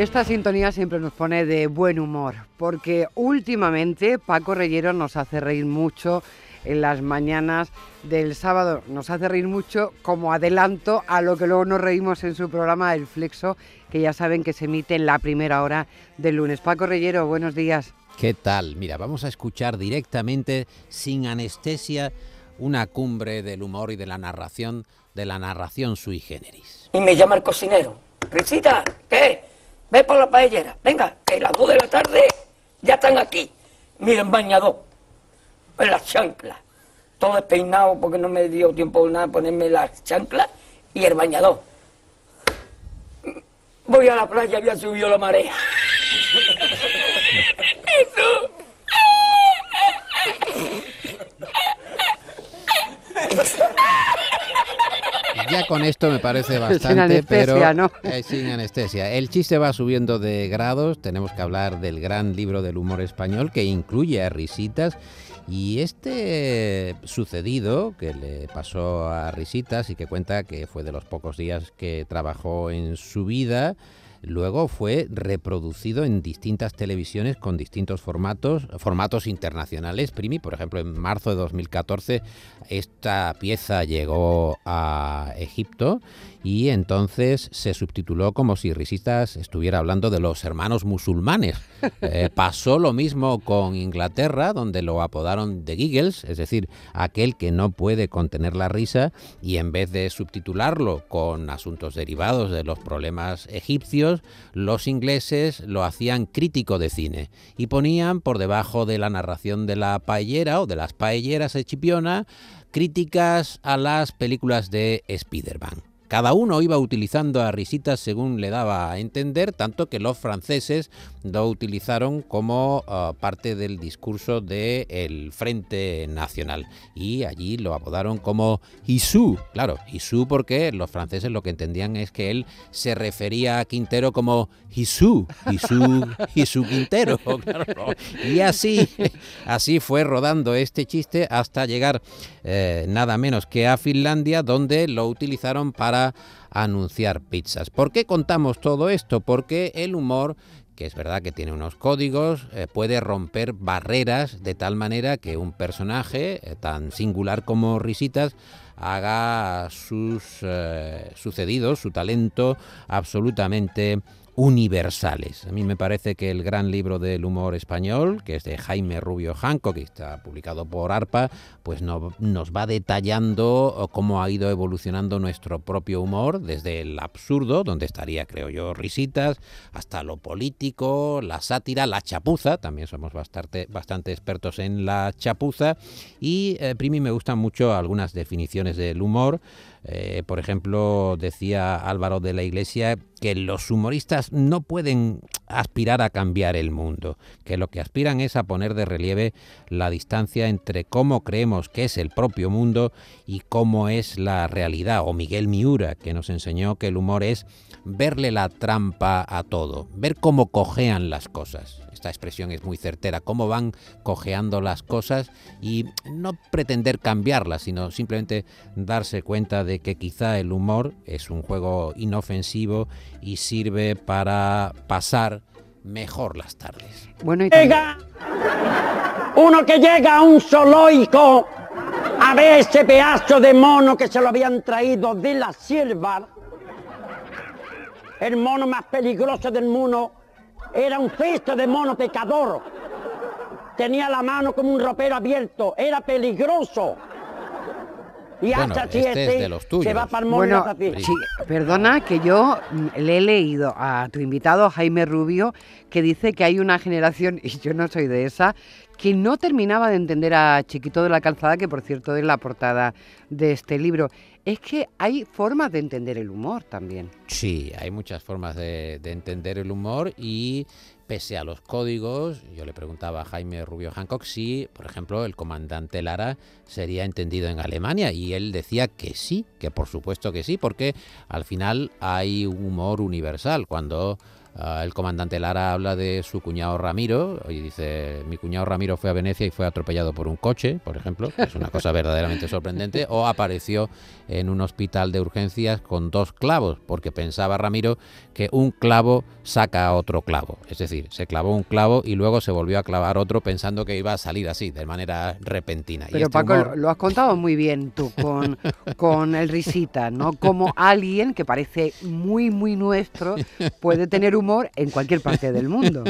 Esta sintonía siempre nos pone de buen humor, porque últimamente Paco Reyero nos hace reír mucho en las mañanas del sábado. Nos hace reír mucho como adelanto a lo que luego nos reímos en su programa El Flexo, que ya saben que se emite en la primera hora del lunes. Paco Reyero, buenos días. ¿Qué tal? Mira, vamos a escuchar directamente, sin anestesia, una cumbre del humor y de la narración, de la narración sui generis. Y me llama el cocinero. Risita, ¿qué? Ve por la paellera. Venga, que las 2 de la tarde ya están aquí. Miren, bañador. En las chanclas. Todo despeinado porque no me dio tiempo nada ponerme las chanclas y el bañador. Voy a la playa, había subido la marea. Ya con esto me parece bastante, sin anestesia, pero ¿no? eh, sin anestesia. El chiste va subiendo de grados. Tenemos que hablar del gran libro del humor español que incluye a Risitas. Y este sucedido que le pasó a Risitas y que cuenta que fue de los pocos días que trabajó en su vida, luego fue reproducido en distintas televisiones con distintos formatos, formatos internacionales. Primi, por ejemplo, en marzo de 2014 esta pieza llegó a Egipto y entonces se subtituló como si Risitas estuviera hablando de los hermanos musulmanes. Eh, pasó lo mismo con Inglaterra, donde lo apodaron The Giggles, es decir, aquel que no puede contener la risa, y en vez de subtitularlo con asuntos derivados de los problemas egipcios, los ingleses lo hacían crítico de cine y ponían por debajo de la narración de la paellera o de las paelleras de Chipiona críticas a las películas de Spider-Man. Cada uno iba utilizando a risitas según le daba a entender, tanto que los franceses lo utilizaron como uh, parte del discurso del Frente Nacional. Y allí lo apodaron como Isú. Claro, Isú porque los franceses lo que entendían es que él se refería a Quintero como Isú, Isú, Isú Quintero. Claro. Y así, así fue rodando este chiste hasta llegar eh, nada menos que a Finlandia, donde lo utilizaron para anunciar pizzas. ¿Por qué contamos todo esto? Porque el humor que es verdad que tiene unos códigos, eh, puede romper barreras de tal manera que un personaje eh, tan singular como Risitas haga sus eh, sucedidos, su talento absolutamente universales. A mí me parece que el gran libro del humor español, que es de Jaime Rubio Janco, que está publicado por ARPA, pues no, nos va detallando cómo ha ido evolucionando nuestro propio humor, desde el absurdo, donde estaría, creo yo, risitas, hasta lo político, la sátira, la chapuza, también somos bastante, bastante expertos en la chapuza, y eh, Primi me gustan mucho algunas definiciones del humor, eh, por ejemplo, decía Álvaro de la Iglesia que los humoristas no pueden aspirar a cambiar el mundo, que lo que aspiran es a poner de relieve la distancia entre cómo creemos que es el propio mundo y cómo es la realidad. O Miguel Miura, que nos enseñó que el humor es verle la trampa a todo, ver cómo cojean las cosas. Esta expresión es muy certera, cómo van cojeando las cosas y no pretender cambiarlas, sino simplemente darse cuenta de que quizá el humor es un juego inofensivo y sirve para pasar mejor las tardes. Bueno, y Llega uno que llega a un zoológico a ver ese pedazo de mono que se lo habían traído de la sierva. El mono más peligroso del mundo era un cesto de mono pecador. Tenía la mano como un ropero abierto, era peligroso. Y Bueno, hasta este es de los tuyos. se va para el mono Bueno, sí, perdona que yo le he leído a tu invitado Jaime Rubio que dice que hay una generación, y yo no soy de esa, que no terminaba de entender a Chiquito de la Calzada, que por cierto es la portada de este libro. Es que hay formas de entender el humor también. Sí, hay muchas formas de, de entender el humor y pese a los códigos, yo le preguntaba a Jaime Rubio Hancock si, por ejemplo, el comandante Lara sería entendido en Alemania y él decía que sí, que por supuesto que sí, porque al final hay un humor universal. Cuando Ah, el comandante Lara habla de su cuñado Ramiro y dice, mi cuñado Ramiro fue a Venecia y fue atropellado por un coche, por ejemplo, que es una cosa verdaderamente sorprendente, o apareció en un hospital de urgencias con dos clavos, porque pensaba Ramiro que un clavo saca otro clavo. Es decir, se clavó un clavo y luego se volvió a clavar otro pensando que iba a salir así, de manera repentina. Pero este Paco, humor- lo has contado muy bien tú con, con el risita, ¿no? Como alguien que parece muy, muy nuestro puede tener humor en cualquier parte del mundo.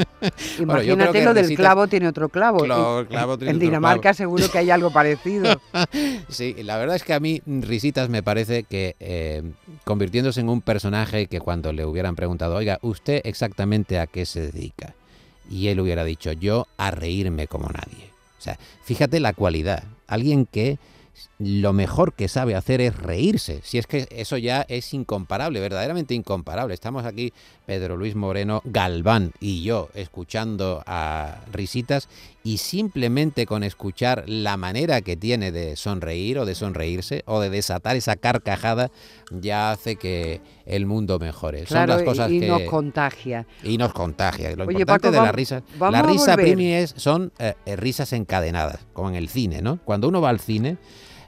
Imagínate lo del clavo tiene otro clavo. En- el clavo tiene en otro Dinamarca clavo. seguro que hay algo parecido. Sí, la verdad es que a mí Risitas me parece que eh, convirtiéndose en un personaje que cuando le hubieran preguntado, oiga, ¿usted exactamente a qué se dedica? Y él hubiera dicho, yo a reírme como nadie. O sea, fíjate la cualidad. Alguien que lo mejor que sabe hacer es reírse. Si es que eso ya es incomparable, verdaderamente incomparable. Estamos aquí, Pedro Luis Moreno, Galván y yo, escuchando a Risitas y simplemente con escuchar la manera que tiene de sonreír o de sonreírse o de desatar esa carcajada ya hace que el mundo mejore. Claro, Son las cosas y que nos contagia. y nos contagia. Lo Oye, importante Paco, de la risa, la risa. Primi es, son eh, eh, risas encadenadas, como en el cine, ¿no? Cuando uno va al cine,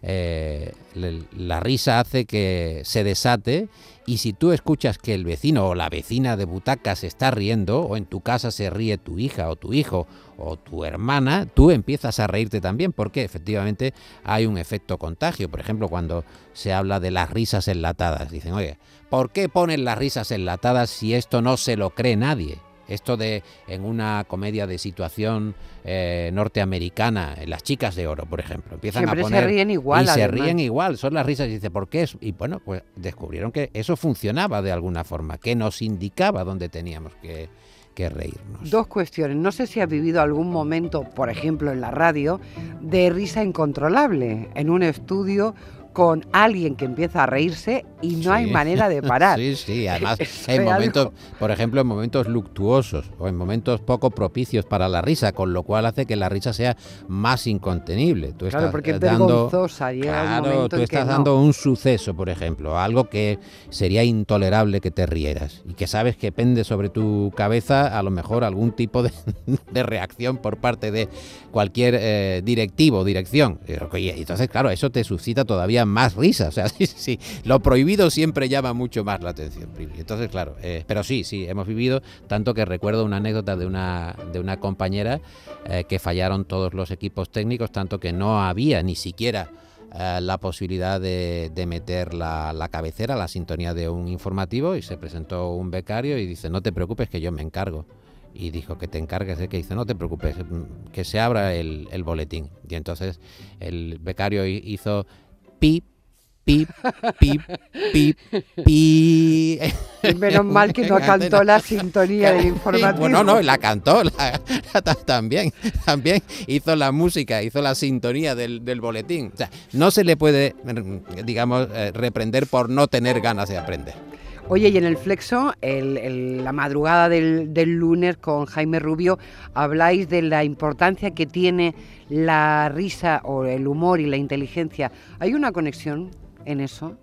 eh, la risa hace que se desate y si tú escuchas que el vecino o la vecina de butaca se está riendo o en tu casa se ríe tu hija o tu hijo o tu hermana, tú empiezas a reírte también porque efectivamente hay un efecto contagio. Por ejemplo, cuando se habla de las risas enlatadas, dicen, oye, ¿por qué ponen las risas enlatadas si esto no se lo cree nadie? Esto de en una comedia de situación eh, norteamericana, en Las Chicas de Oro, por ejemplo, empiezan Siempre a se poner ríen igual, y se ríen igual, son las risas y dice ¿por qué? es?". Y bueno, pues descubrieron que eso funcionaba de alguna forma, que nos indicaba dónde teníamos que, que reírnos. Dos cuestiones. No sé si has vivido algún momento, por ejemplo en la radio, de risa incontrolable en un estudio con alguien que empieza a reírse y no hay manera de parar. Sí, sí, además en momentos, por ejemplo, en momentos luctuosos o en momentos poco propicios para la risa, con lo cual hace que la risa sea más incontenible. Tú Claro, estás porque es dando, claro, tú estás no. dando un suceso, por ejemplo, algo que sería intolerable que te rieras y que sabes que pende sobre tu cabeza a lo mejor algún tipo de, de reacción por parte de cualquier eh, directivo o dirección. Y, entonces, claro, eso te suscita todavía más risa. O sea, sí, sí, lo prohibido siempre llama mucho más la atención. Entonces, claro, eh, pero sí, sí, hemos vivido tanto que recuerdo una anécdota de una, de una compañera eh, que fallaron todos los equipos técnicos, tanto que no había ni siquiera eh, la posibilidad de, de meter la, la cabecera, la sintonía de un informativo y se presentó un becario y dice, no te preocupes que yo me encargo. Y dijo que te encargues, ¿eh? que dice, no te preocupes, mm, que se abra el, boletín. Y entonces el becario hi- hizo pip, pip, pip, pip, pip. Y menos mal que no cantó la sintonía del informativo. Bueno, no, la cantó la- también, también hizo la música, hizo la sintonía del, del boletín. O sea, no se le puede, digamos, eh, reprender por no tener ganas de aprender. Oye, y en el Flexo, el- la madrugada del, lunes con Jaime Rubio, habláis de la importancia que tiene la risa o el humor y la inteligencia. ¿Hay una conexión en eso?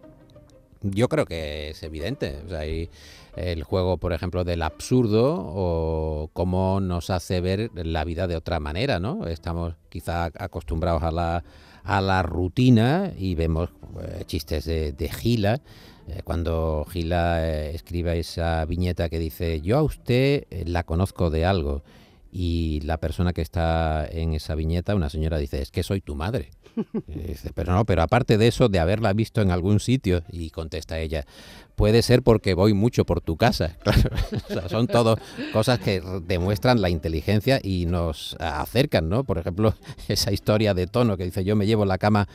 Yo creo que es evidente. O sea, hay el juego, por ejemplo, del absurdo o cómo nos hace ver la vida de otra manera, ¿no? Estamos quizá acostumbrados a la, a la rutina y vemos eh, chistes de, de Gila. Eh, Cuando Gila eh, escribe esa viñeta que dice, yo a usted eh, la conozco de algo. Y la persona que está en esa viñeta, una señora, dice, es que soy tu madre. Dice, pero no, pero aparte de eso, de haberla visto en algún sitio, y contesta ella, puede ser porque voy mucho por tu casa. Claro, o sea, son todo cosas que demuestran la inteligencia y nos acercan, ¿no? Por ejemplo, esa historia de tono que dice, yo me llevo la cama,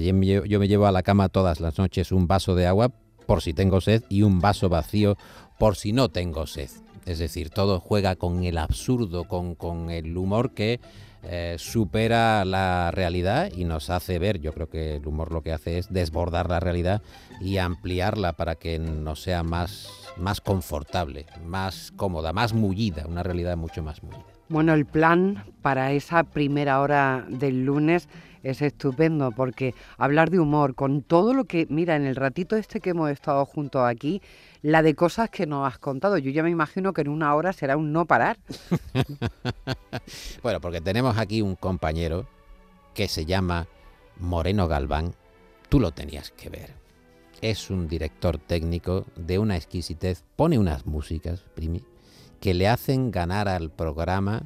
yo me llevo a la cama todas las noches un vaso de agua por si tengo sed y un vaso vacío por si no tengo sed. Es decir, todo juega con el absurdo, con, con el humor que eh, supera la realidad y nos hace ver, yo creo que el humor lo que hace es desbordar la realidad y ampliarla para que nos sea más, más confortable, más cómoda, más mullida, una realidad mucho más mullida. Bueno, el plan para esa primera hora del lunes es estupendo porque hablar de humor con todo lo que, mira, en el ratito este que hemos estado juntos aquí, la de cosas que nos has contado, yo ya me imagino que en una hora será un no parar. bueno, porque tenemos aquí un compañero que se llama Moreno Galván, tú lo tenías que ver. Es un director técnico de una exquisitez, pone unas músicas, Primi, que le hacen ganar al programa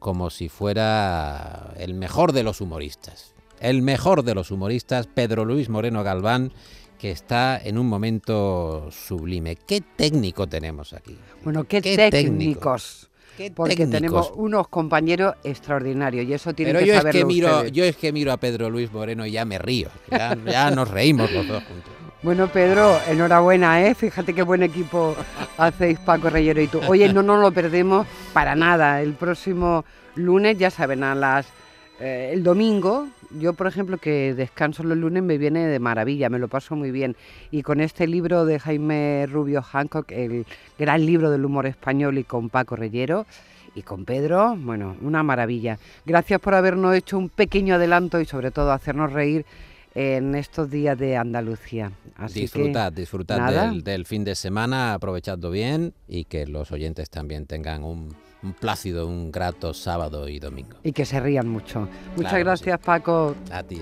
como si fuera el mejor de los humoristas. El mejor de los humoristas, Pedro Luis Moreno Galván, que está en un momento sublime. ¿Qué técnico tenemos aquí? Bueno, qué, técnicos. porque tenemos unos compañeros extraordinarios y eso tiene que yo es que miro, Yo es que miro a Pedro Luis Moreno y ya me río. Ya, ya nos reímos los dos juntos. Bueno, Pedro, enhorabuena, ¿eh? Fíjate qué buen equipo hacéis Paco Reyero y tú. Oye, no nos lo perdemos para nada. El próximo lunes, ya saben, a las... Eh, el domingo, yo por ejemplo que descanso los lunes me viene de maravilla, me lo paso muy bien. Y con este libro de Jaime Rubio Hancock, el gran libro del humor español y con Paco Reyero y con Pedro, bueno, una maravilla. Gracias por habernos hecho un pequeño adelanto y sobre todo hacernos reír en estos días de Andalucía. Así disfrutad, disfrutad del, fin de semana, aprovechadlo bien y que los oyentes también tengan un, plácido, un grato sábado y domingo. Y que se rían mucho. Muchas gracias, Paco. A ti.